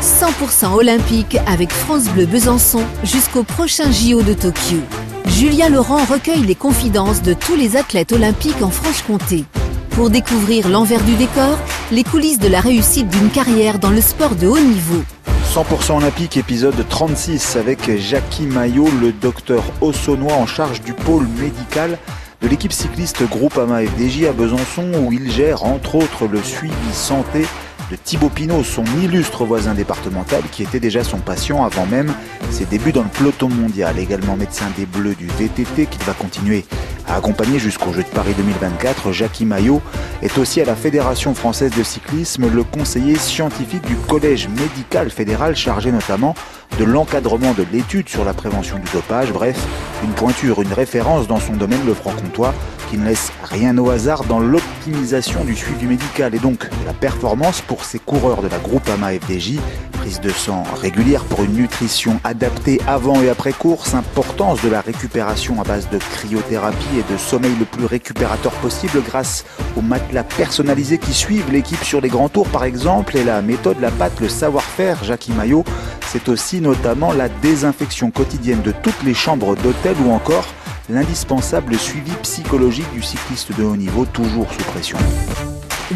100% olympique avec France Bleu Besançon jusqu'au prochain JO de Tokyo. Julien Laurent recueille les confidences de tous les athlètes olympiques en Franche-Comté. Pour découvrir l'envers du décor, les coulisses de la réussite d'une carrière dans le sport de haut niveau. 100% olympique, épisode 36 avec Jackie Maillot, le docteur Ossonnois en charge du pôle médical de l'équipe cycliste Groupama FDJ à Besançon où il gère entre autres le suivi santé de Thibaut Pinot, son illustre voisin départemental qui était déjà son patient avant même ses débuts dans le peloton mondial. Également médecin des Bleus du VTT qu'il va continuer à accompagner jusqu'au Jeux de Paris 2024. Jackie Maillot est aussi à la Fédération française de cyclisme le conseiller scientifique du Collège médical fédéral chargé notamment de l'encadrement de l'étude sur la prévention du dopage. Bref, une pointure, une référence dans son domaine, le franc-comtois, qui ne laisse rien au hasard dans l'optimisation du suivi médical et donc la performance pour ces coureurs de la Groupama FDJ. Prise de sang régulière pour une nutrition adaptée avant et après course, importance de la récupération à base de cryothérapie et de sommeil le plus récupérateur possible grâce aux matelas personnalisés qui suivent l'équipe sur les grands tours par exemple et la méthode, la patte, le savoir-faire, Jackie Maillot, c'est aussi notamment la désinfection quotidienne de toutes les chambres d'hôtel ou encore l'indispensable suivi psychologique du cycliste de haut niveau, toujours sous pression.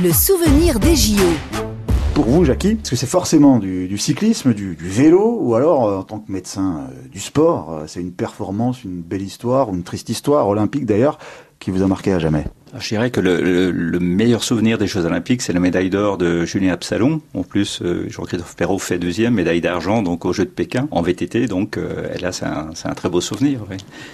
Le souvenir des JO. Pour vous, Jackie, est-ce que c'est forcément du, cyclisme, du, vélo, ou alors, euh, en tant que médecin euh, du sport, euh, c'est une performance, une belle histoire, ou une triste histoire, olympique d'ailleurs, qui vous a marqué à jamais? Je dirais que le, le, meilleur souvenir des Jeux Olympiques, c'est la médaille d'or de Julien Absalon. En plus, euh, Jean-Christophe Perrault fait deuxième, médaille d'argent donc aux Jeux de Pékin en VTT. Donc euh, là, c'est un, très beau souvenir.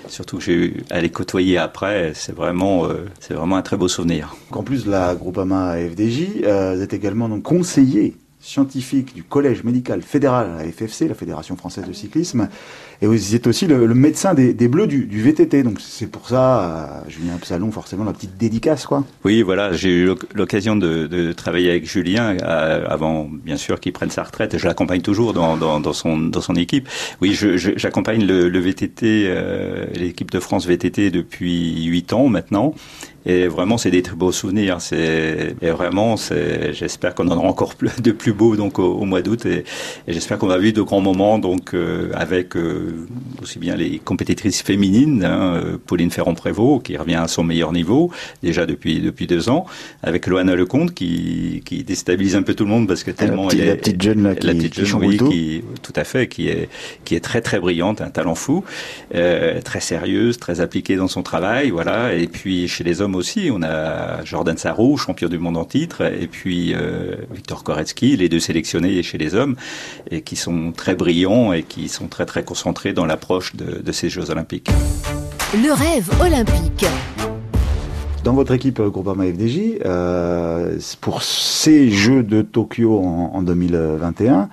Surtout que j'ai eu à les côtoyer après, c'est vraiment, euh, un très beau souvenir. En plus la Groupama FDJ, euh, vous êtes également donc conseiller scientifique du Collège médical fédéral à la FFC, la Fédération française de cyclisme, et vous êtes aussi le, médecin des, Bleus du, VTT. Donc c'est pour ça, euh, Julien Absalon, forcément la petite dédicace, quoi. Oui, voilà, j'ai eu l'occasion de, travailler avec Julien euh, avant, bien sûr, qu'il prenne sa retraite. Je l'accompagne toujours dans, dans, son, dans son équipe. Oui, j'accompagne le, VTT, euh, l'équipe de France VTT depuis huit ans maintenant. Et vraiment, c'est des très beaux souvenirs. C'est et vraiment, c'est. J'espère qu'on en aura encore plus, de plus beaux donc au, mois d'août. Et, j'espère qu'on va vivre de grands moments donc euh, avec euh, aussi bien les compétitrices féminines, hein, euh, Pauline Ferrand-Prévot qui revient à son meilleur niveau déjà depuis depuis deux ans, avec Loana Lecomte qui qui déstabilise un peu tout le monde parce que tellement la petite, elle est la petite jeune là, qui, la petite jeune, oui, qui tout à fait qui est qui est très très brillante, un talent fou, très sérieuse, très appliquée dans son travail, voilà. Et puis chez les hommes aussi. On a Jordan Sarro, champion du monde en titre, et puis euh, Victor Koretsky, les deux sélectionnés chez les hommes, et qui sont très brillants et qui sont très très concentrés dans l'approche de, ces Jeux Olympiques. Le rêve olympique. Dans votre équipe euh, Groupama FDJ, euh, pour ces Jeux de Tokyo en, 2021,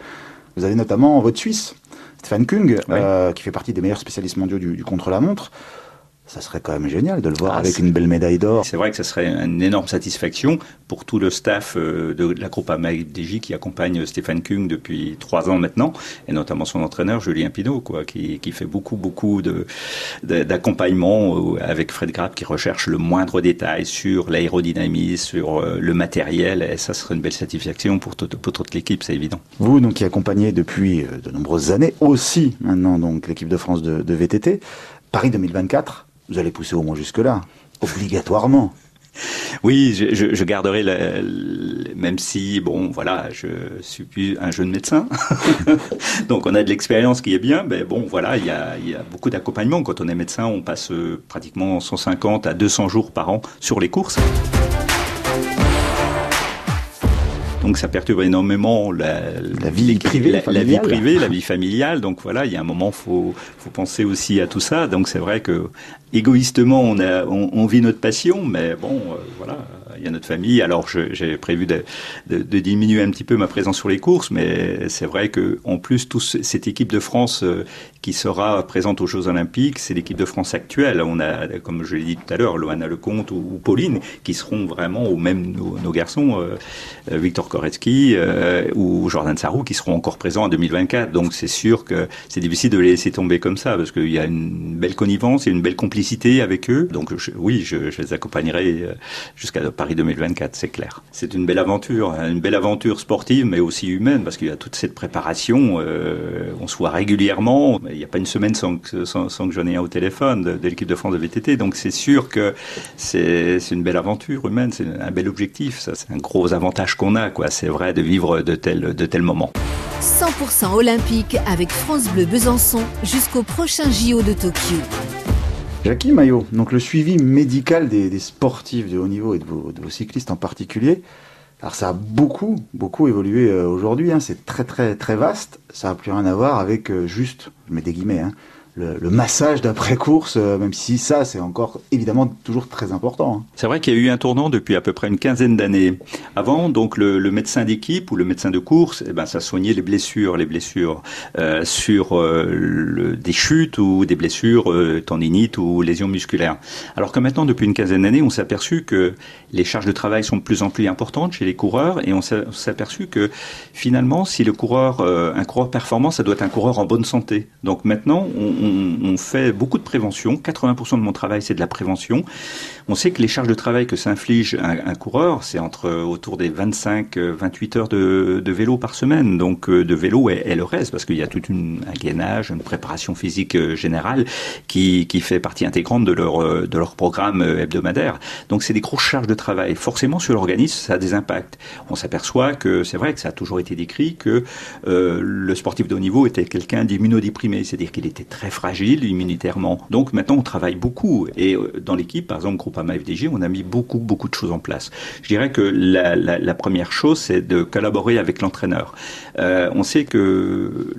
vous avez notamment votre Suisse, Stéphane Kung, qui fait partie des meilleurs spécialistes mondiaux du contre-la-montre ça serait quand même génial de le voir ah, avec une belle médaille d'or. C'est vrai que ça serait une énorme satisfaction pour tout le staff euh, de la groupe AMADJ qui accompagne Stéphane Kung depuis trois ans maintenant, et notamment son entraîneur Julien Pinault, quoi, qui, qui fait beaucoup beaucoup de d'accompagnement euh, avec Fred Grapp qui recherche le moindre détail sur l'aérodynamisme, sur euh, le matériel, et ça serait une belle satisfaction pour, pour toute l'équipe, c'est évident. Vous, donc, qui accompagnez depuis de nombreuses années aussi maintenant donc l'équipe de France de, de VTT, Paris 2024 vous allez pousser au moins jusque-là, obligatoirement. Oui, je, je, garderai, même si, bon, voilà, je suis plus un jeune médecin. Donc, on a de l'expérience qui est bien, mais bon, voilà, il y a, beaucoup d'accompagnement. Quand on est médecin, on passe euh, pratiquement 150 à 200 jours par an sur les courses. Donc ça perturbe énormément la, vie privée, la, vie privée, la vie familiale. Donc voilà, il y a un moment, faut faut penser aussi à tout ça. Donc c'est vrai que égoïstement, on a on, vit notre passion, mais bon, euh, voilà, il y a notre famille. Alors j'ai prévu de, de, de, diminuer un petit peu ma présence sur les courses, mais c'est vrai que en plus, toute cette équipe de France euh, qui sera présente aux Jeux Olympiques, c'est l'équipe de France actuelle. On a, comme je l'ai dit tout à l'heure, Loana Lecomte ou, Pauline, qui seront vraiment, ou même nos, garçons, euh, euh, Victor Koretsky ou Jordan Sarrou, qui seront encore présents en 2024. Donc c'est sûr que c'est difficile de les laisser tomber comme ça, parce qu'il y a une belle connivence et une belle complicité avec eux. Donc oui, je, les accompagnerai jusqu'à Paris Paris 2024, c'est clair. C'est une belle aventure, hein, une belle aventure sportive, mais aussi humaine, parce qu'il y a toute cette préparation. Euh, on se voit régulièrement. Il n'y a pas une semaine sans que, sans, que j'en ai un au téléphone de, de l'équipe de France de VTT. Donc c'est sûr que c'est une belle aventure humaine, c'est un bel objectif. Ça, c'est un gros avantage qu'on a, quoi. C'est vrai de vivre de tels, de tels moments. 100% olympique avec France Bleu Besançon jusqu'au prochain JO de Tokyo. Jackie Maillot, donc le suivi médical des, sportifs de haut niveau et de vos, cyclistes en particulier, alors ça a beaucoup, beaucoup évolué euh, aujourd'hui, hein. c'est très très très vaste, ça n'a plus rien à voir avec euh, juste, je mets des guillemets, hein, le, massage d'après-course, euh, même si ça, c'est encore évidemment toujours très important. Hein. C'est vrai qu'il y a eu un tournant depuis à peu près une quinzaine d'années. Avant, donc le, médecin d'équipe ou le médecin de course, eh ben, ça soignait les blessures, les blessures euh, sur euh, des chutes ou des blessures tendinites ou lésions musculaires. Alors que maintenant, depuis une quinzaine d'années, on s'est aperçu que les charges de travail sont de plus en plus importantes chez les coureurs et on s'est aperçu que finalement, si le coureur, un coureur performant, ça doit être un coureur en bonne santé. Donc maintenant, on fait beaucoup de prévention. 80% de mon travail, c'est de la prévention. On sait que les charges de travail que s'inflige un, coureur, c'est entre autour des 25-28 euh, heures de, vélo par semaine. Donc euh, de vélo et, le reste, parce qu'il y a tout un gainage, une préparation physique euh, générale qui, fait partie intégrante de leur, de leur programme hebdomadaire. Donc c'est des grosses charges de travail. Forcément, sur l'organisme, ça a des impacts. On s'aperçoit que c'est vrai que ça a toujours été décrit que le sportif de haut niveau était quelqu'un d'immunodéprimé, c'est-à-dire qu'il était très fragile immunitairement. Donc maintenant, on travaille beaucoup. Et euh, dans l'équipe, par exemple, Groupama FDG, on a mis beaucoup, beaucoup de choses en place. Je dirais que la, première chose, c'est de collaborer avec l'entraîneur. Euh, on sait que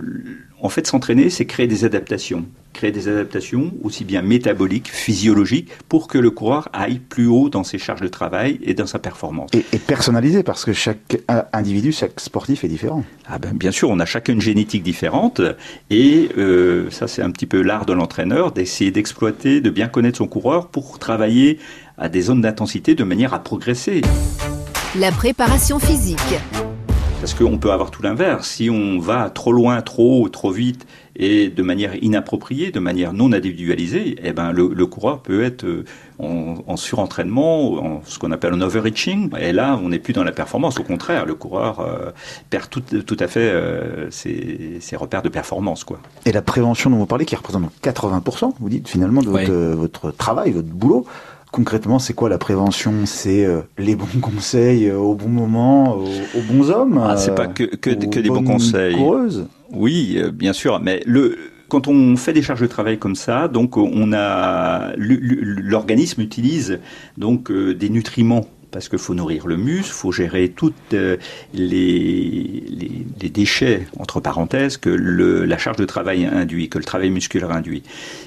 en fait, s'entraîner, c'est créer des adaptations. Créer des adaptations aussi bien métaboliques, physiologiques, pour que le coureur aille plus haut dans ses charges de travail et dans sa performance. Et, et personnalisé, parce que chaque individu, chaque sportif est différent. Ah ben, bien sûr, on a chacun une génétique différente. Et euh, ça, c'est un petit peu l'art de l'entraîneur, d'essayer d'exploiter, de bien connaître son coureur pour travailler à des zones d'intensité de manière à progresser. La préparation physique. Parce qu'on peut avoir tout l'inverse. Si on va trop loin, trop haut, trop vite et de manière inappropriée, de manière non individualisée, eh ben le, coureur peut être euh, en, surentraînement, en ce qu'on appelle un overreaching. Et là, on n'est plus dans la performance. Au contraire, le coureur euh, perd tout, tout, à fait euh, ses, ses, repères de performance. Quoi. Et la prévention dont vous parlez, qui représente 80%, vous dites finalement, de votre, votre travail, votre boulot, Concrètement, c'est quoi la prévention? C'est euh, les bons conseils euh, au bon moment, aux, bons hommes ah, C'est pas que, que, que des bons conseils. Oui, euh, bien sûr, mais le quand on fait des charges de travail comme ça, donc on a l'organisme utilise donc des nutriments parce qu'il faut nourrir le muscle, faut gérer toutes les, les, les, déchets entre parenthèses que le, la charge de travail induit, que le travail musculaire induit.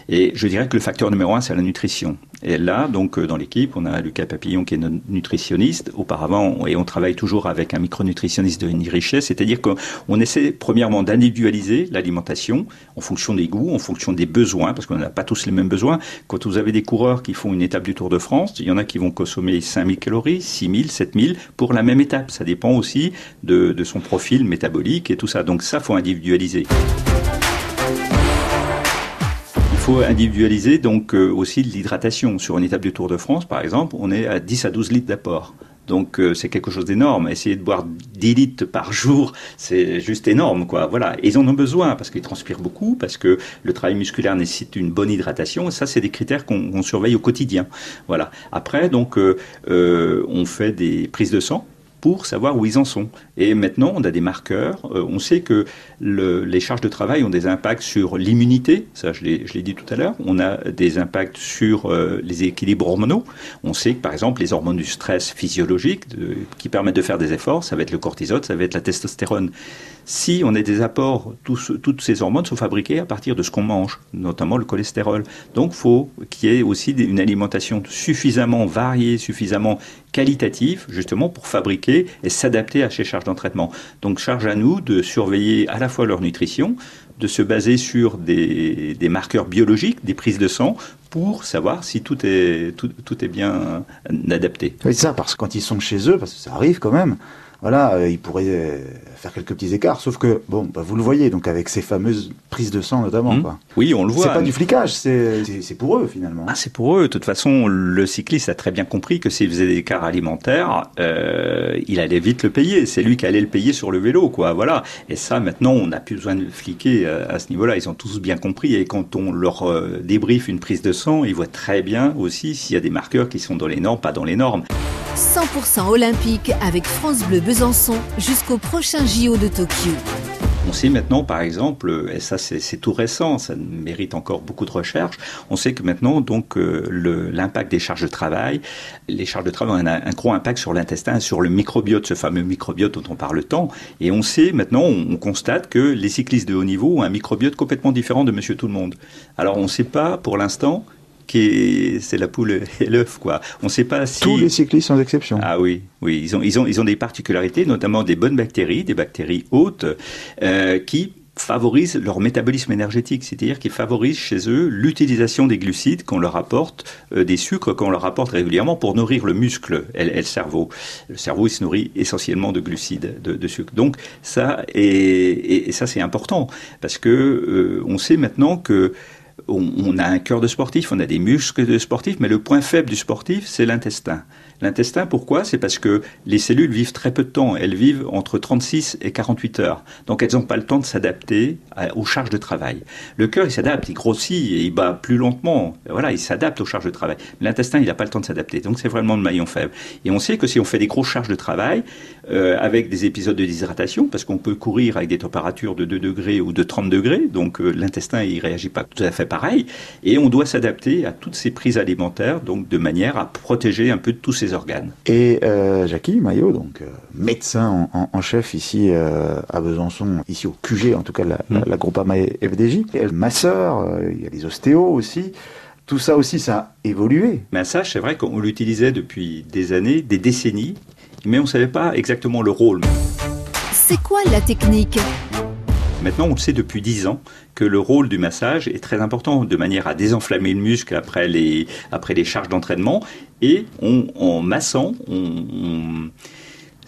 Et je dirais que le facteur numéro un, c'est la nutrition. Et là, donc, euh, dans l'équipe, on a Lucas Papillon qui est notre nutritionniste. Auparavant, et on travaille toujours avec un micronutritionniste de richesse, c'est-à-dire qu'on essaie premièrement d'individualiser l'alimentation en fonction des goûts, en fonction des besoins, parce qu'on n'a pas tous les mêmes besoins. Quand vous avez des coureurs qui font une étape du Tour de France, il y en a qui vont consommer 5000 calories, 6000, 7000 pour la même étape. Ça dépend aussi de, de son profil métabolique et tout ça. Donc ça, faut individualiser faut individualiser donc euh, aussi l'hydratation. Sur une étape du Tour de France, par exemple, on est à 10 à 12 litres d'apport. Donc euh, c'est quelque chose d'énorme. Essayer de boire 10 litres par jour, c'est juste énorme, quoi. Voilà. Et ils en ont besoin parce qu'ils transpirent beaucoup, parce que le travail musculaire nécessite une bonne hydratation. Et ça, c'est des critères qu'on surveille au quotidien. Voilà. Après, donc, euh, on fait des prises de sang pour savoir où ils en sont. Et maintenant, on a des marqueurs. Euh, on sait que le, les charges de travail ont des impacts sur l'immunité. Ça, je l'ai dit tout à l'heure. On a des impacts sur euh, les équilibres hormonaux. On sait que, par exemple, les hormones du stress physiologique qui permettent de faire des efforts, ça va être le cortisol, ça va être la testostérone. Si on a des apports, toutes ces hormones sont fabriquées à partir de ce qu'on mange, notamment le cholestérol. Donc, faut qu'il y ait aussi une alimentation suffisamment variée, suffisamment qualitative, justement, pour fabriquer et s'adapter à ces charges d'entraînement. Donc, charge à nous de surveiller à la fois leur nutrition, de se baser sur des, marqueurs biologiques, des prises de sang, pour savoir si tout est, tout est bien adapté. Oui, c'est ça, parce que quand ils sont chez eux, parce que ça arrive quand même, voilà, euh, il pourrait euh, faire quelques petits écarts. Sauf que, bon, bah, vous le voyez, donc avec ces fameuses prises de sang notamment. Mmh. Quoi. Oui, on le voit. C'est pas du flicage, c'est c'est pour eux finalement. Ah, c'est pour eux. De toute façon, le cycliste a très bien compris que s'il faisait des écarts alimentaires, euh, il allait vite le payer. C'est lui qui allait le payer sur le vélo, quoi. Voilà. Et ça, maintenant, on n'a plus besoin de fliquer euh, à ce niveau-là. Ils ont tous bien compris. Et quand on leur euh, débriefe une prise de sang, ils voient très bien aussi s'il y a des marqueurs qui sont dans les normes, pas dans les normes. 100% olympique avec France Bleu Besançon jusqu'au prochain JO de Tokyo. On sait maintenant, par exemple, et ça c'est tout récent, ça mérite encore beaucoup de recherche, on sait que maintenant, donc, euh, l'impact des charges de travail, les charges de travail ont un, gros impact sur l'intestin, sur le microbiote, ce fameux microbiote dont on parle tant. Et on sait maintenant, on, on, constate que les cyclistes de haut niveau ont un microbiote complètement différent de monsieur tout le monde. Alors on ne sait pas pour l'instant c'est la poule et l'œuf, quoi. On ne sait pas si tous les cyclistes sans exception. Ah oui, oui, ils ont ils ont ils ont des particularités, notamment des bonnes bactéries, des bactéries hautes, euh, qui favorisent leur métabolisme énergétique, c'est-à-dire qu'ils favorisent chez eux l'utilisation des glucides qu'on leur apporte, euh, des sucres qu'on leur apporte régulièrement pour nourrir le muscle et, et, le cerveau. Le cerveau, il se nourrit essentiellement de glucides, de, de sucre. Donc ça, et, et, et ça c'est important parce que euh, on sait maintenant que on, a un cœur de sportif, on a des muscles de sportif, mais le point faible du sportif, c'est l'intestin. L'intestin, pourquoi? C'est parce que les cellules vivent très peu de temps. Elles vivent entre 36 et 48 heures. Donc elles n'ont pas le temps de s'adapter aux charges de travail. Le cœur, il s'adapte, il grossit et il bat plus lentement. Voilà, il s'adapte aux charges de travail. L'intestin, il n'a pas le temps de s'adapter. Donc c'est vraiment le maillon faible. Et on sait que si on fait des grosses charges de travail, euh, avec des épisodes de déshydratation, parce qu'on peut courir avec des températures de 2 degrés ou de 30 degrés, donc euh, l'intestin, il réagit pas tout à fait pareil. Et on doit s'adapter à toutes ces prises alimentaires, donc de manière à protéger un peu tous ces organes. Et euh, Jackie Maillot, donc euh, médecin en, en, chef ici euh, à Besançon, ici au QG en tout cas, la, mmh. la, la Groupama FDJ. Et ma sœur, il y a les ostéos aussi. Tout ça aussi, ça a évolué. Massage, c'est vrai qu'on l'utilisait depuis des années, des décennies, mais on ne savait pas exactement le rôle. C'est quoi la technique? Maintenant, on le sait depuis 10 ans que le rôle du massage est très important, de manière à désenflammer le muscle après les, charges d'entraînement. Et on, en massant, on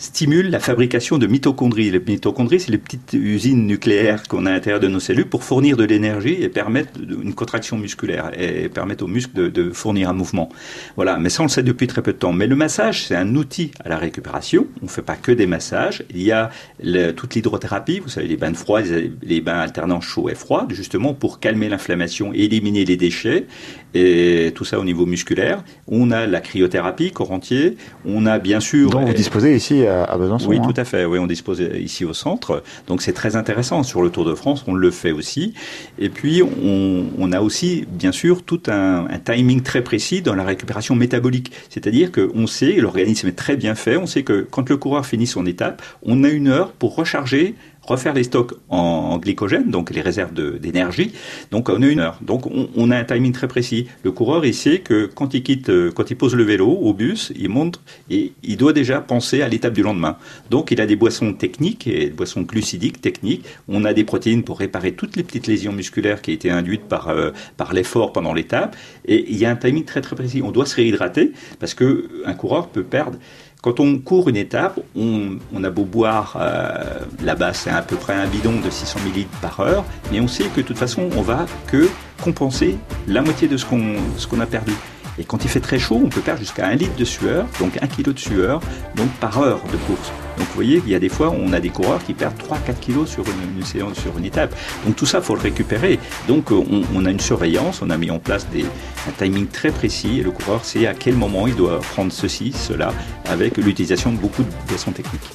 stimule la fabrication de mitochondries. Les mitochondries, c'est les petites usines nucléaires qu'on a à l'intérieur de nos cellules pour fournir de l'énergie et permettre une contraction musculaire et permettre aux muscles de, de, fournir un mouvement. Voilà, mais ça on le sait depuis très peu de temps. Mais le massage, c'est un outil à la récupération. On ne fait pas que des massages. Il y a le, toute l'hydrothérapie, vous savez, les bains de froid, les, les bains alternants chaud et froid, justement pour calmer l'inflammation et éliminer les déchets. Et tout ça au niveau musculaire. On a la cryothérapie corps entier. On a bien sûr. dont vous disposez ici à Besançon. Oui, hein. tout à fait. Oui, on dispose ici au centre. Donc c'est très intéressant. Sur le Tour de France, on le fait aussi. Et puis on, on a aussi, bien sûr, tout un, un, timing très précis dans la récupération métabolique. C'est-à-dire qu'on sait, l'organisme est très bien fait. On sait que quand le coureur finit son étape, on a une heure pour recharger refaire les stocks en, en glycogène, donc les réserves d'énergie. Donc on a une heure. Donc on, a un timing très précis. Le coureur, il sait que quand il quitte, quand il pose le vélo au bus, il monte et il doit déjà penser à l'étape du lendemain. Donc il a des boissons techniques et des boissons glucidiques techniques. On a des protéines pour réparer toutes les petites lésions musculaires qui étaient induites par, euh, par l'effort pendant l'étape. Et il y a un timing très très précis. On doit se réhydrater parce que un coureur peut perdre quand on court une étape, on, a beau boire, euh, là-bas c'est à peu près un bidon de 600 ml par heure, mais on sait que de toute façon on va que compenser la moitié de ce qu'on qu'on a perdu. Et quand il fait très chaud, on peut perdre jusqu'à un litre de sueur, donc un kilo de sueur, donc par heure de course. Donc vous voyez, il y a des fois, on a des coureurs qui perdent 3-4 kilos sur une, séance, sur une étape. Donc tout ça, faut le récupérer. Donc on, on, a une surveillance, on a mis en place des, un timing très précis, et le coureur sait à quel moment il doit prendre ceci, cela, avec l'utilisation de beaucoup de boissons techniques.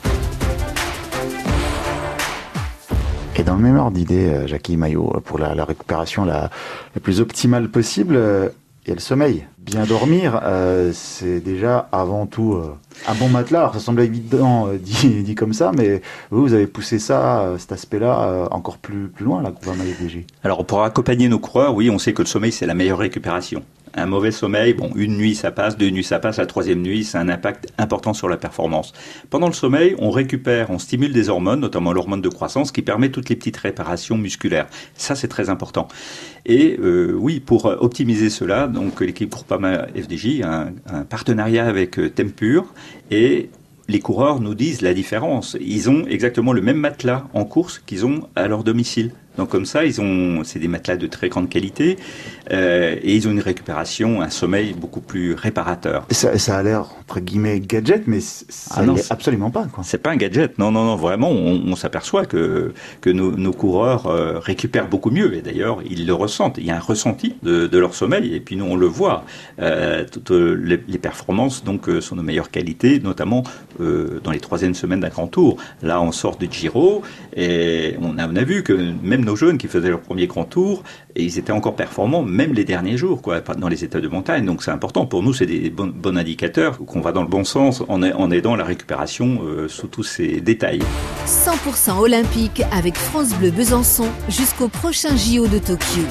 Et dans le même ordre d'idée, Jackie Maillot, pour la, la récupération la, la, plus optimale possible, a le sommeil. Bien dormir, euh, c'est déjà avant tout euh, un bon matelas. Ça semble évident euh, dit, comme ça, mais vous, vous avez poussé ça, cet aspect-là, encore plus, plus loin, la Groupama FDJ. Alors, pour accompagner nos coureurs, oui, on sait que le sommeil, c'est la meilleure récupération. Un mauvais sommeil, une nuit ça passe, deux nuits ça passe, la troisième nuit, c'est un impact important sur la performance. Pendant le sommeil, on récupère, on stimule des hormones, notamment l'hormone de croissance, qui permet toutes les petites réparations musculaires. Ça, c'est très important. Et euh, oui, pour optimiser cela, donc l'équipe Groupama FDJ a un, un partenariat avec Tempur et les coureurs nous disent la différence. Ils ont exactement le même matelas en course qu'ils ont à leur domicile. Donc comme ça, ils ont, c'est des matelas de très grande qualité euh, et ils ont une récupération, un sommeil beaucoup plus réparateur. Ça, ça a l'air entre guillemets gadget, mais ça ah non, absolument pas. Quoi. C'est pas un gadget. Non, non, non. Vraiment, on, on s'aperçoit que que nos, nos coureurs euh, récupèrent beaucoup mieux et d'ailleurs ils le ressentent. Il y a un ressenti de, de leur sommeil et puis nous on le voit. Euh, toutes les, les, performances donc sont de meilleure qualité, notamment dans les troisièmes semaines d'un grand tour. Là, on sort du Giro et on a, on a vu que même nos jeunes qui faisaient leur premier grand tour, et ils étaient encore performants, même les derniers jours, quoi, dans les états de montagne. Donc c'est important. Pour nous, c'est des bons, bons indicateurs qu'on va dans le bon sens en, en aidant la récupération euh, sous tous ces détails. 100% olympique avec France Bleu Besançon jusqu'au prochain JO de Tokyo.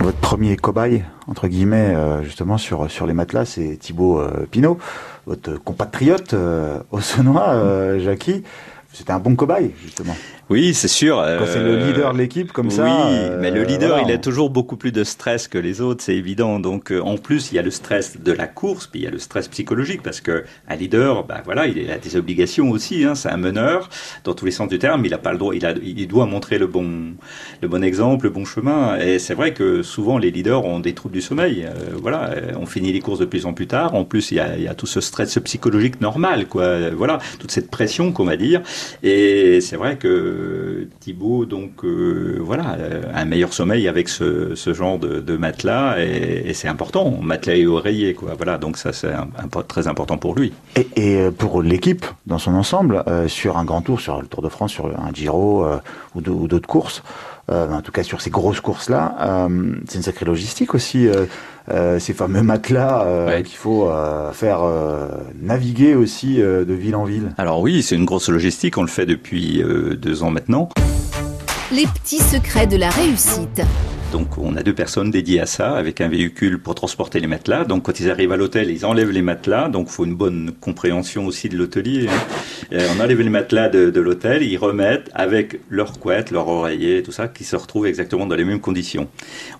Votre premier cobaye, entre guillemets, euh, justement sur, sur les matelas, c'est Thibaut euh, Pinot, votre compatriote euh, au Saunois, euh, Jackie. C'était un bon cobaye, justement. Oui, c'est sûr. Quand c'est le leader de l'équipe comme oui, ça. Oui, mais le leader, voilà. il a toujours beaucoup plus de stress que les autres, c'est évident. Donc, euh, en plus, il y a le stress de la course, puis il y a le stress psychologique, parce que un leader, bah voilà, il a des obligations aussi. Hein, c'est un meneur dans tous les sens du terme. Il a pas le droit, il a, il doit montrer le bon, le bon exemple, le bon chemin. Et c'est vrai que souvent les leaders ont des troubles du sommeil. Euh, voilà, on finit les courses de plus en plus tard. En plus, il y a, il y a tout ce stress psychologique normal, quoi. Voilà, toute cette pression qu'on va dire. Et c'est vrai que Thibaut, donc euh, voilà, un meilleur sommeil avec ce, genre de, matelas et, c'est important, matelas et oreiller, quoi. Voilà, donc ça c'est un, très important pour lui. Et, et pour l'équipe dans son ensemble, euh, sur un grand tour, sur le Tour de France, sur un Giro euh, ou d'autres courses. Euh, en tout cas sur ces grosses courses-là, euh, c'est une sacrée logistique aussi, euh, euh ces fameux matelas ouais. qu'il faut faire naviguer aussi de ville en ville. Alors oui, c'est une grosse logistique, on le fait depuis deux ans maintenant. Les petits secrets de la réussite. Donc on a deux personnes dédiées à ça, avec un véhicule pour transporter les matelas. Donc quand ils arrivent à l'hôtel, ils enlèvent les matelas. Donc faut une bonne compréhension aussi de l'hôtelier. Hein. on enlève les matelas de, l'hôtel, ils remettent avec leur couette, leur oreiller, tout ça, qui se retrouvent exactement dans les mêmes conditions.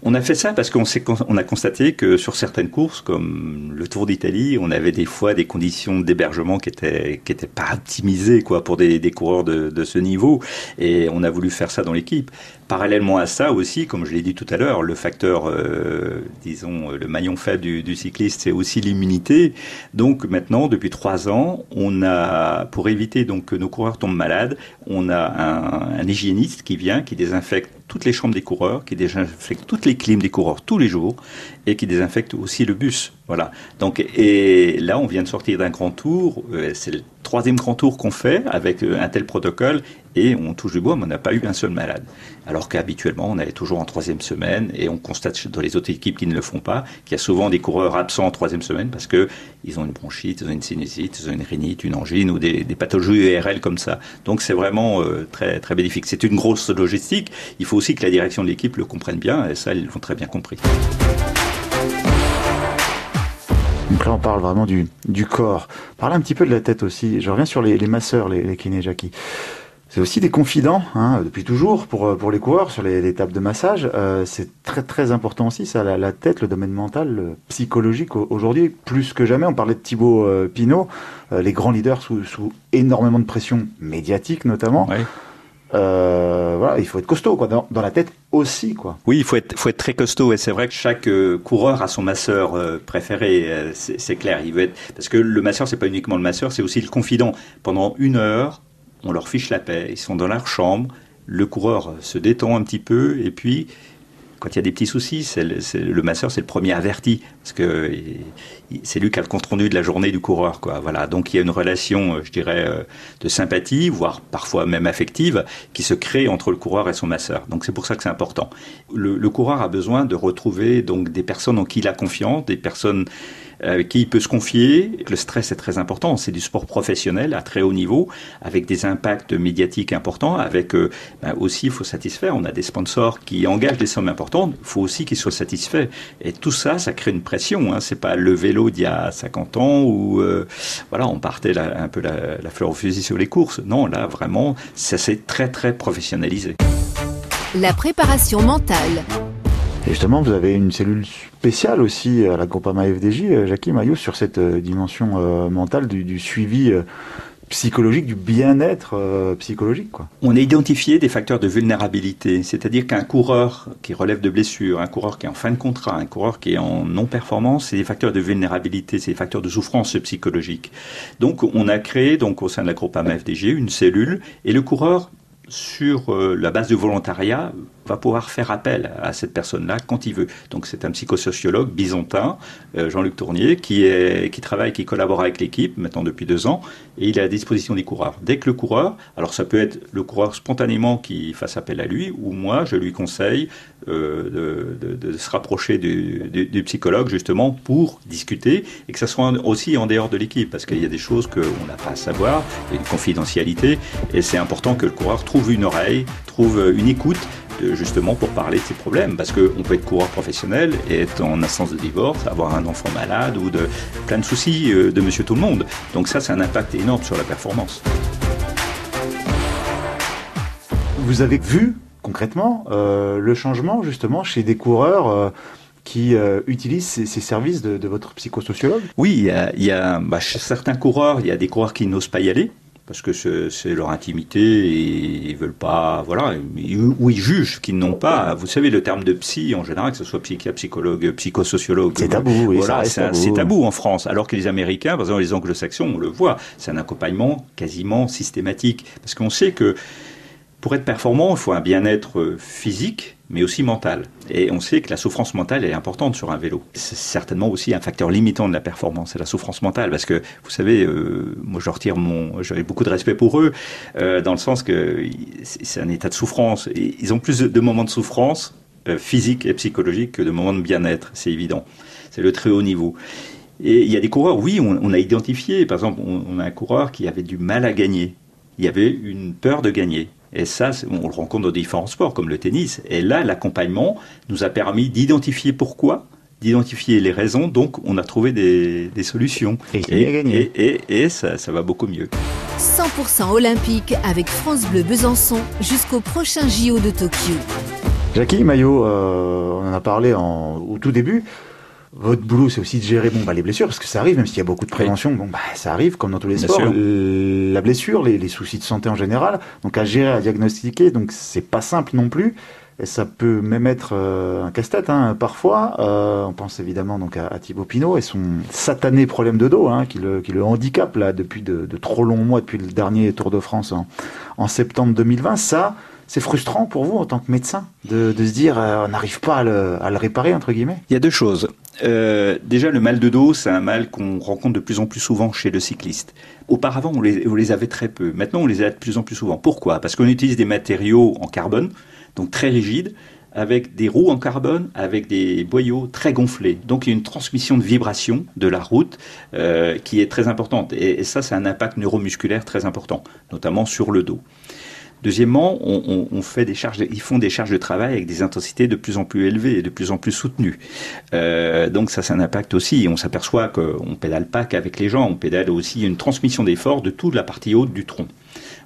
On a fait ça parce qu'on on a constaté que sur certaines courses, comme le Tour d'Italie, on avait des fois des conditions d'hébergement qui étaient qui pas optimisées quoi pour des, des coureurs de, de ce niveau. Et on a voulu faire ça dans l'équipe. Parallèlement à ça aussi, comme je l'ai dit tout à l'heure, le facteur, euh, disons, le maillon faible du, cycliste, c'est aussi l'immunité. Donc maintenant, depuis trois ans, on a, pour éviter donc que nos coureurs tombent malades, on a un, hygiéniste qui vient, qui désinfecte toutes les chambres des coureurs, qui désinfecte toutes les clims des coureurs tous les jours et qui désinfecte aussi le bus. Voilà. Donc, et là, on vient de sortir d'un grand tour. Euh, troisième grand tour qu'on fait avec euh, un tel protocole et on touche du bois, mais on n'a pas eu un seul malade. Alors qu'habituellement, on est toujours en troisième semaine et on constate dans les autres équipes qui ne le font pas qu'il y a souvent des coureurs absents en troisième semaine parce que ils ont une bronchite, ils ont une sinusite, ils ont une rhinite, une angine ou des, pathologies URL comme ça. Donc c'est vraiment euh, très très bénéfique. C'est une grosse logistique. Il faut aussi que la direction de l'équipe le comprenne bien et ça, ils l'ont très bien compris. Donc là, on parle vraiment du, du corps. Parle un petit peu de la tête aussi. Je reviens sur les, les masseurs, les, les kinés. C'est aussi des confidents, hein, depuis toujours, pour, pour les coureurs, sur les, les tables de massage. Euh, c'est très très important aussi, ça, la, la tête, le domaine mental, psychologique. Aujourd'hui, plus que jamais, on parlait de Thibaut euh, Pinot, euh, les grands leaders sous, sous, énormément de pression médiatique notamment. Euh, voilà, il faut être costaud quoi, dans, dans, la tête aussi quoi. Oui, il faut être, faut être très costaud et c'est vrai que chaque euh, coureur a son masseur euh, préféré, c'est clair. Il veut être parce que le masseur c'est pas uniquement le masseur, c'est aussi le confident. Pendant une heure, on leur fiche la paix, ils sont dans leur chambre, le coureur se détend un petit peu et puis quand il y a des petits soucis, c'est le, le, masseur, c'est le premier averti, parce que c'est lui qui a le compte rendu de la journée du coureur, quoi. Voilà. Donc il y a une relation, je dirais, de sympathie, voire parfois même affective, qui se crée entre le coureur et son masseur. Donc c'est pour ça que c'est important. Le, le, coureur a besoin de retrouver donc des personnes en qui il a confiance, des personnes avec qui peut se confier. Le stress est très important. C'est du sport professionnel à très haut niveau, avec des impacts médiatiques importants. Avec euh, ben aussi, il faut satisfaire. On a des sponsors qui engagent des sommes importantes. Il faut aussi qu'ils soient satisfaits. Et tout ça, ça crée une pression. Hein. C'est pas le vélo d'il y a 50 ans où euh, voilà, on partait un peu la, la fleur au fusil sur les courses. Non, là vraiment, ça s'est très très professionnalisé. La préparation mentale. Justement, vous avez une cellule spéciale aussi à la Groupama FDJ, Jackie Maillot, sur cette dimension mentale du, suivi psychologique, du bien-être euh, psychologique. On a identifié des facteurs de vulnérabilité, c'est-à-dire qu'un coureur qui relève de blessures, un coureur qui est en fin de contrat, un coureur qui est en non-performance, c'est des facteurs de vulnérabilité, c'est des facteurs de souffrance psychologique. Donc on a créé donc au sein de la groupe AMFDG une cellule et le coureur sur euh, la base du volontariat, va pouvoir faire appel à cette personne-là quand il veut. Donc c'est un psychosociologue byzantin, euh, Jean-Luc Tournier, qui, est, qui travaille, qui collabore avec l'équipe maintenant depuis deux ans, et il est à disposition des coureurs. Dès que le coureur, alors ça peut être le coureur spontanément qui fasse appel à lui, ou moi je lui conseille euh, de, de, se rapprocher du, du, du, psychologue justement pour discuter, et que ça soit aussi en dehors de l'équipe, parce qu'il y a des choses qu'on n'a pas à savoir, il y a une confidentialité, et c'est important que le coureur trouve trouve une oreille, trouve euh, une écoute justement pour parler de ses problèmes. Parce qu'on peut être coureur professionnel et être en instance de divorce, avoir un enfant malade ou de plein de soucis euh, de monsieur tout le monde. Donc ça, c'est un impact énorme sur la performance. Vous avez vu concrètement euh, le changement justement chez des coureurs qui utilisent ces, services de, votre psychosociologue? Oui, il y a, il y a bah, certains coureurs, il y a des coureurs qui n'osent pas y aller parce que c'est leur intimité et ils veulent pas, voilà, ou ils jugent qu'ils n'ont pas. Vous savez, le terme de psy, en général, que ce soit psychiatre, psychologue, psychosociologue, c'est tabou, oui, voilà, c'est tabou. en France. Alors que les Américains, par exemple les Anglo-Saxons, on le voit, c'est un accompagnement quasiment systématique, parce qu'on sait que pour être performant, il faut un bien-être physique, mais aussi mentale. Et on sait que la souffrance mentale est importante sur un vélo. C'est certainement aussi un facteur limitant de la performance, c'est la souffrance mentale, parce que vous savez, euh, moi je retire mon, j'avais beaucoup de respect pour eux, euh, dans le sens que c'est un état de souffrance. ils ont plus de moments de souffrance euh, physique et psychologique que de moments de bien-être, c'est évident. C'est le très haut niveau. Et il y a des coureurs, oui, on, a identifié, par exemple, on a un coureur qui avait du mal à gagner. Il y avait une peur de gagner. Et ça, on le rencontre dans différents sports, comme le tennis. Et là, l'accompagnement nous a permis d'identifier pourquoi, d'identifier les raisons, donc on a trouvé des, solutions. Et, et, et, et ça, ça, va beaucoup mieux. 100% olympique avec France Bleu Besançon jusqu'au prochain JO de Tokyo. Jackie Maillot, euh, on en a parlé en, au tout début votre boulot, c'est aussi de gérer bon, bah, les blessures, parce que ça arrive, même s'il y a beaucoup de prévention, bon, bah, ça arrive, comme dans tous les sports. La blessure, les, les, soucis de santé en général, donc à gérer, à diagnostiquer, donc c'est pas simple non plus. Et ça peut même être euh, un casse-tête, hein, parfois. Euh, on pense évidemment donc à, à, Thibaut Pinot et son satané problème de dos, hein, qui, le, qui le handicap là depuis de, de, trop longs mois, depuis le dernier Tour de France en, en septembre 2020. Ça, c'est frustrant pour vous en tant que médecin de, de se dire euh, on n'arrive pas à le, à le, réparer entre guillemets? Il y a deux choses. Euh, déjà, le mal de dos, c'est un mal qu'on rencontre de plus en plus souvent chez le cycliste. Auparavant, on les, avait très peu. Maintenant, on les a de plus en plus souvent. Pourquoi? Parce qu'on utilise des matériaux en carbone, donc très rigides, avec des roues en carbone, avec des boyaux très gonflés. Donc il y a une transmission de vibration de la route euh, qui est très importante. Et, et ça, c'est un impact neuromusculaire très important, notamment sur le dos. Deuxièmement, on, fait des charges, ils font des charges de travail avec des intensités de plus en plus élevées et de plus en plus soutenues. Euh, donc ça, c'est un impact aussi. On s'aperçoit qu'on pédale pas qu'avec les gens, on pédale aussi une transmission d'effort de toute la partie haute du tronc.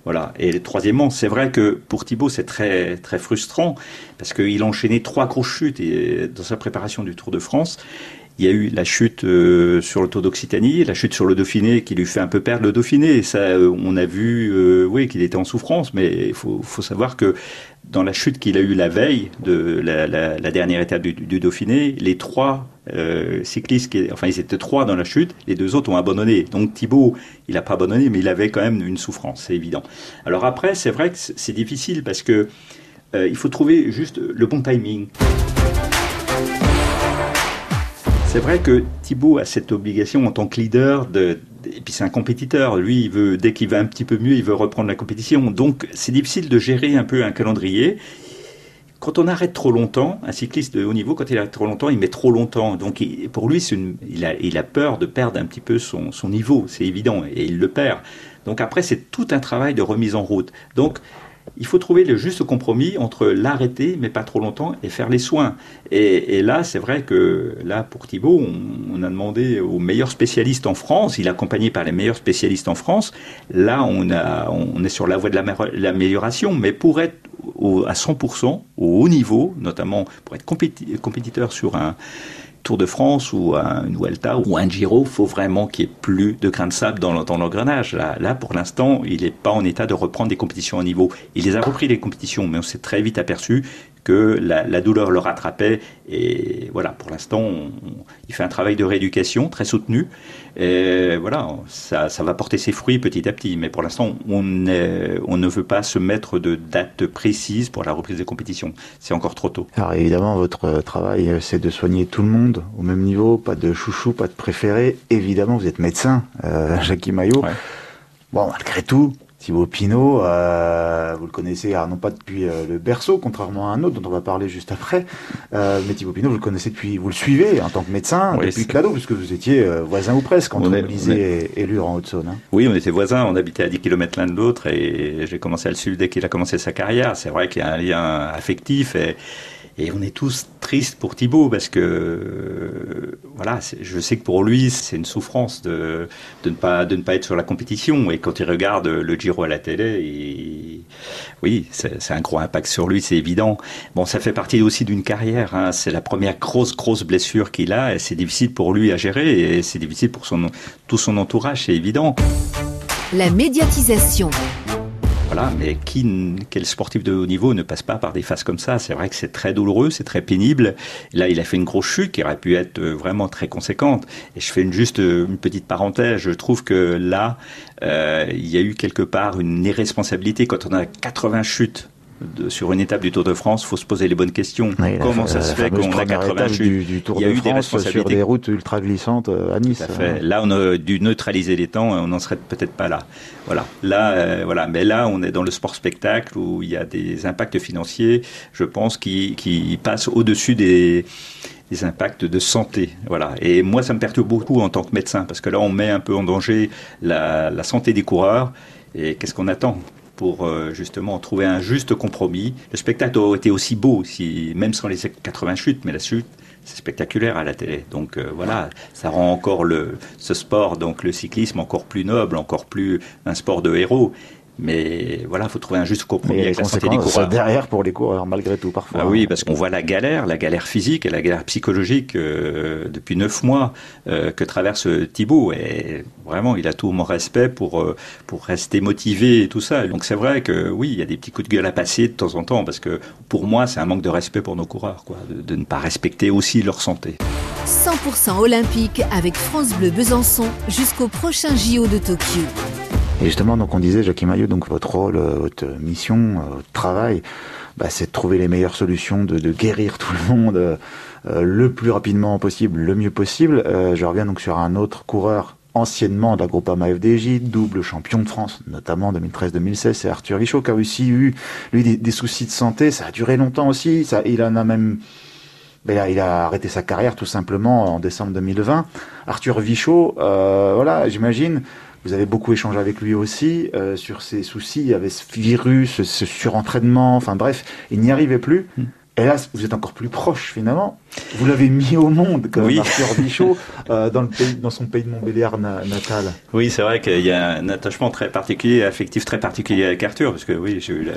Voilà. Et troisièmement, c'est vrai que pour Thibaut, c'est très très frustrant parce qu'il a enchaîné trois grosses chutes et, dans sa préparation du Tour de France. Il y a eu la chute euh, sur le Tour d'Occitanie, la chute sur le Dauphiné qui lui fait un peu perdre le Dauphiné. Ça, euh, on a vu, euh, oui, qu'il était en souffrance, mais il faut, savoir que dans la chute qu'il a eue la veille de la, dernière étape du, Dauphiné, les trois cyclistes, enfin ils étaient trois dans la chute, les deux autres ont abandonné. Donc Thibaut, il n'a pas abandonné, mais il avait quand même une souffrance, c'est évident. Alors après, c'est vrai que c'est difficile parce que il faut trouver juste le bon timing. C'est vrai que Thibaut a cette obligation en tant que leader de, et puis c'est un compétiteur. Lui, il veut, dès qu'il va un petit peu mieux, il veut reprendre la compétition. Donc, c'est difficile de gérer un peu un calendrier. Quand on arrête trop longtemps, un cycliste de haut niveau, quand il arrête trop longtemps, il met trop longtemps. Donc, pour lui, il, il, a, peur de perdre un petit peu son, son niveau. C'est évident. Et il le perd. Donc, après, c'est tout un travail de remise en route. Donc, il faut trouver le juste compromis entre l'arrêter, mais pas trop longtemps, et faire les soins. Et, là, c'est vrai que là, pour Thibault, on, a demandé aux meilleurs spécialistes en France, il est accompagné par les meilleurs spécialistes en France. Là, on, est sur la voie de l'amélioration, mais pour être à 100% au haut niveau, notamment pour être compétiteur sur un Tour de France ou un Vuelta ou un Giro, faut vraiment qu'il n'y ait plus de grains de sable dans, l'engrenage. Là, pour l'instant, il n'est pas en état de reprendre des compétitions au niveau. Il les a repris les compétitions, mais on s'est très vite aperçu que la, douleur le rattrapait. Et voilà, pour l'instant, il fait un travail de rééducation très soutenu. Et voilà, ça, va porter ses fruits petit à petit. Mais pour l'instant, on, on ne veut pas se mettre de date précise pour la reprise des compétitions. C'est encore trop tôt. Alors évidemment, votre travail, c'est de soigner tout le monde au même niveau, pas de chouchou, pas de préféré. Évidemment, vous êtes médecin, euh, Jackie Maillot. Bon, malgré tout, Thibaut Pinot, euh, vous le connaissez, non pas depuis euh, le berceau, contrairement à un autre dont on va parler juste après, euh, mais Thibaut Pinot, vous le connaissez depuis, vous le suivez en tant que médecin depuis Clado, puisque vous étiez voisin ou presque quand on, est, Élure en Haute-Saône. Hein. Oui, on était voisins, on habitait à 10 km l'un de l'autre et j'ai commencé à le suivre dès qu'il a commencé sa carrière. C'est vrai qu'il y a un lien affectif et et on est tous tristes pour Thibaut parce que, voilà, je sais que pour lui, c'est une souffrance de, de, ne pas, de ne pas être sur la compétition. Et quand il regarde le Giro à la télé, oui, c'est un gros impact sur lui, c'est évident. Bon, ça fait partie aussi d'une carrière. Hein. C'est la première grosse, grosse blessure qu'il a. Et c'est difficile pour lui à gérer et c'est difficile pour son, tout son entourage, c'est évident. La médiatisation. Voilà, mais qui, quel sportif de haut niveau ne passe pas par des phases comme ça? C'est vrai que c'est très douloureux, c'est très pénible. Là, il a fait une grosse chute qui aurait pu être euh, vraiment très conséquente. Et je fais une, juste euh, une petite parenthèse. Je trouve que là, euh, il y a eu quelque part une irresponsabilité quand on a 80 chutes sur une étape du Tour de France, il faut se poser les bonnes questions. Comment ça se fait qu'on a 80 du, du, Tour il y a de eu France des responsabilités. sur des routes ultra glissantes euh, à Nice. Là, on a dû neutraliser les temps et on n'en serait peut-être pas là. Voilà. Là, euh, voilà. Mais là, on est dans le sport spectacle où il y a des impacts financiers, je pense, qui, qui passent au-dessus des des impacts de santé. Voilà. Et moi, ça me perturbe beaucoup en tant que médecin, parce que là, on met un peu en danger la, la santé des coureurs. Et qu'est-ce qu'on attend? Pour euh, justement trouver un juste compromis. Le spectacle aurait été aussi beau, si, même sans les 80 chutes, mais la chute, c'est spectaculaire à la télé. Donc euh, voilà, ça rend encore le, ce sport, donc le cyclisme, encore plus noble, encore plus un sport de héros. Mais voilà, il faut trouver un juste compromis avec la santé des coureurs. derrière pour les coureurs, malgré tout, parfois. Ah oui, parce qu'on voit la galère, la galère physique et la galère psychologique euh, depuis neuf mois euh, que traverse Thibaut. Et vraiment, il a tout mon respect pour, euh, pour rester motivé et tout ça. Donc c'est vrai que oui, il y a des petits coups de gueule à passer de temps en temps, parce que pour moi, c'est un manque de respect pour nos coureurs, quoi, de, de ne pas respecter aussi leur santé. 100% olympique avec France Bleu Besançon jusqu'au prochain JO de Tokyo. Et justement, donc on disait, Jacques Maillot, donc votre rôle, euh, votre mission, euh, votre travail, bah, c'est de trouver les meilleures solutions, de, guérir tout le monde euh, le plus rapidement possible, le mieux possible. je reviens donc sur un autre coureur anciennement de la Groupama FDJ, double champion de France, notamment en 2013-2016, c'est Arthur Vichot qui a aussi eu, lui, des, soucis de santé. Ça a duré longtemps aussi. Il en a même ben, il a arrêté sa carrière tout simplement en décembre 2020. Arthur Vichot, voilà, j'imagine, vous avez beaucoup échangé avec lui aussi euh, sur ses soucis. Il y avait ce virus, ce surentraînement, enfin bref, il n'y arrivait plus. Hmm. Et là, vous êtes encore plus proche finalement. Vous l'avez mis au monde, comme oui. Arthur Bichot, euh, dans, le pays, dans son pays de Montbéliard natal. Oui, c'est vrai qu'il y a un attachement très particulier, affectif très particulier avec Arthur, parce que oui, j'ai eu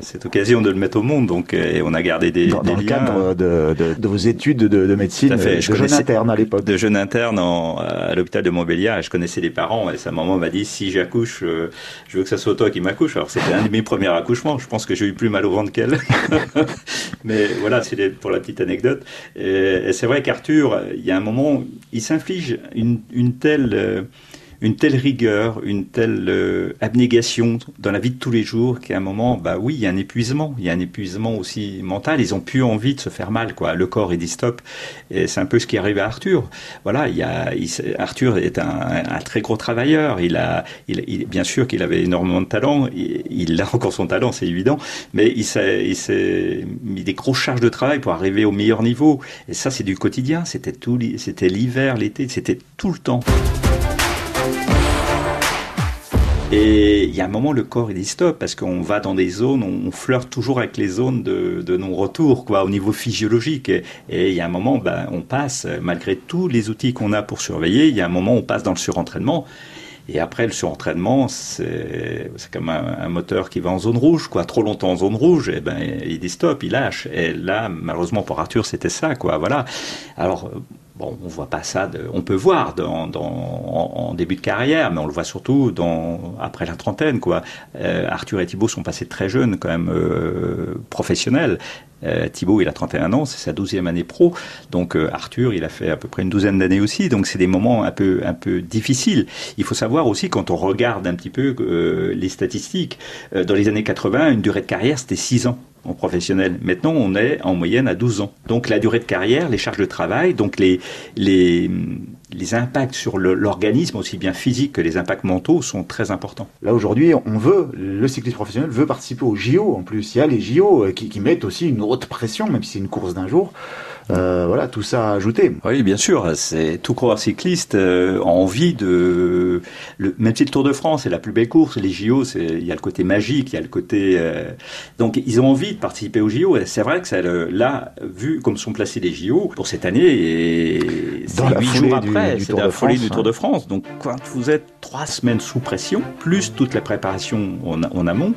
cette occasion de le mettre au monde, donc et on a gardé des, dans, dans le cadre de, de, de, vos études de, de médecine, fait. Je de jeune interne à l'époque. De jeune interne en, à l'hôpital de Montbéliard, je connaissais les parents, et sa maman m'a dit si j'accouche, euh, je veux que ça soit toi qui m'accouche. Alors c'était un de mes premiers accouchements. Je pense que j'ai eu plus mal au ventre qu'elle, mais voilà, c'est pour la petite anecdote. Et, c'est vrai qu'Arthur, il y a un moment, il s'inflige une, une telle euh, une telle rigueur, une telle euh, abnégation dans la vie de tous les jours qu'à un moment, bah oui, il y a un épuisement, il y a un épuisement aussi mental. Ils ont plus envie de se faire mal, quoi. Le corps est dit stop. Et c'est un peu ce qui arrive à Arthur. Voilà, il y a, Arthur est un, très gros travailleur. Il a, il, bien sûr qu'il avait énormément de talent. Il, a encore son talent, c'est évident. Mais il s'est, il s'est mis des grosses charges de travail pour arriver au meilleur niveau. Et ça, c'est du quotidien. C'était tout, c'était l'hiver, l'été, c'était tout le temps. Et il y a un moment, le corps, il dit stop, parce qu'on va dans des zones, on flirte toujours avec les zones de, non-retour, quoi, au niveau physiologique. Et, il y a un moment, ben, on passe, malgré tous les outils qu'on a pour surveiller, il y a un moment, on passe dans le surentraînement. Et après, le surentraînement, c'est comme un, un, moteur qui va en zone rouge, quoi. Trop longtemps en zone rouge, et ben il dit stop, il lâche. Et là, malheureusement pour Arthur, c'était ça, quoi. Voilà. Alors Bon, on voit pas ça. De, on peut voir dans, en, début de carrière, mais on le voit surtout dans, après la trentaine. Quoi. Euh, Arthur et Thibault sont passés très jeunes, quand même euh, professionnels. Euh, Thibaut, il a 31 ans, c'est sa douzième année pro. Donc euh, Arthur, il a fait à peu près une douzaine d'années aussi. Donc c'est des moments un peu un peu difficiles. Il faut savoir aussi quand on regarde un petit peu euh, les statistiques, dans les années 80, une durée de carrière c'était 6 ans professionnel. Maintenant, on est en moyenne à 12 ans. Donc la durée de carrière, les charges de travail, donc les, les, les impacts sur l'organisme, aussi bien physique que les impacts mentaux, sont très importants. Là, aujourd'hui, on veut, le cycliste professionnel veut participer aux JO. En plus, il y a les JO euh, qui, qui mettent aussi une haute pression, même si c'est une course d'un jour. Euh, voilà, tout ça à ajouter. Oui, bien sûr. C'est tout coureur cycliste euh, a envie de, le, même si le Tour de France est la plus belle course, les JO, il y a le côté magique, il y a le côté, euh, donc ils ont envie de participer aux JO. C'est vrai que ça, là, vu comme sont placés les JO pour cette année, et c'est huit jours après, c'est la folie du Tour de France. Donc quand vous êtes trois semaines sous pression, plus toute la préparation en, en amont,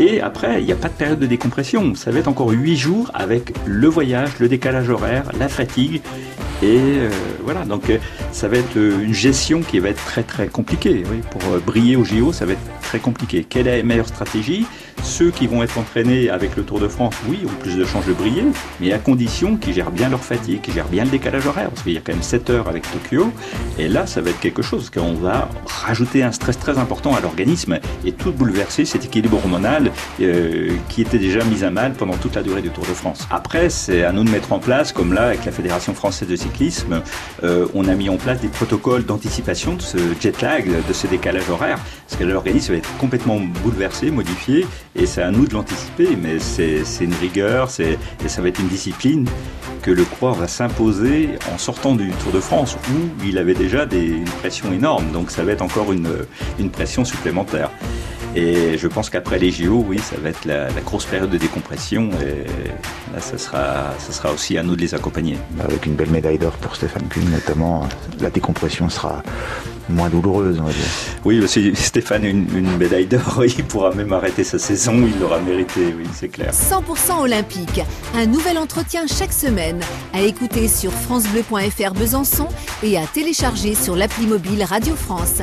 et après, il n'y a pas de période de décompression. Ça va être encore huit jours avec le voyage, le décalage horaire, la fatigue. Et euh, voilà, donc euh, ça va être euh, une gestion qui va être très très compliquée. Pour briller au JO, ça va être très compliqué. Quelle est la meilleure stratégie? Ceux qui vont être entraînés avec le Tour de France, oui, ont plus de chances de briller, mais à condition qu'ils gèrent bien leur fatigue, qu'ils gèrent bien le décalage horaire, parce qu'il y a quand même 7 heures avec Tokyo, et là, ça va être quelque chose, qu'on va rajouter un stress très important à l'organisme et tout bouleverser cet équilibre hormonal euh, qui était déjà mis à mal pendant toute la durée du Tour de France. Après, c'est à nous de mettre en place, comme là, avec la Fédération française de cyclisme, euh, on a mis en place des protocoles d'anticipation de ce jet lag, de ce décalage horaire, parce que l'organisme va être complètement bouleversé, modifié, et c'est à nous de l'anticiper, mais c'est une rigueur, et ça va être une discipline que le coureur va s'imposer en sortant du Tour de France, où il avait déjà une pression énorme, donc ça va être encore une pression supplémentaire. Et je pense qu'après les JO, oui, ça va être la, la, grosse période de décompression. Et là, ça sera, ça sera aussi à nous de les accompagner. Avec une belle médaille d'or pour Stéphane Kuhn, notamment, la décompression sera moins douloureuse, on va dire. Oui, aussi Stéphane, une, une médaille d'or, il pourra même arrêter sa saison, il l'aura mérité, oui, c'est clair. 100% olympique, un nouvel entretien chaque semaine, à écouter sur francebleu.fr Besançon et à télécharger sur l'appli mobile Radio France.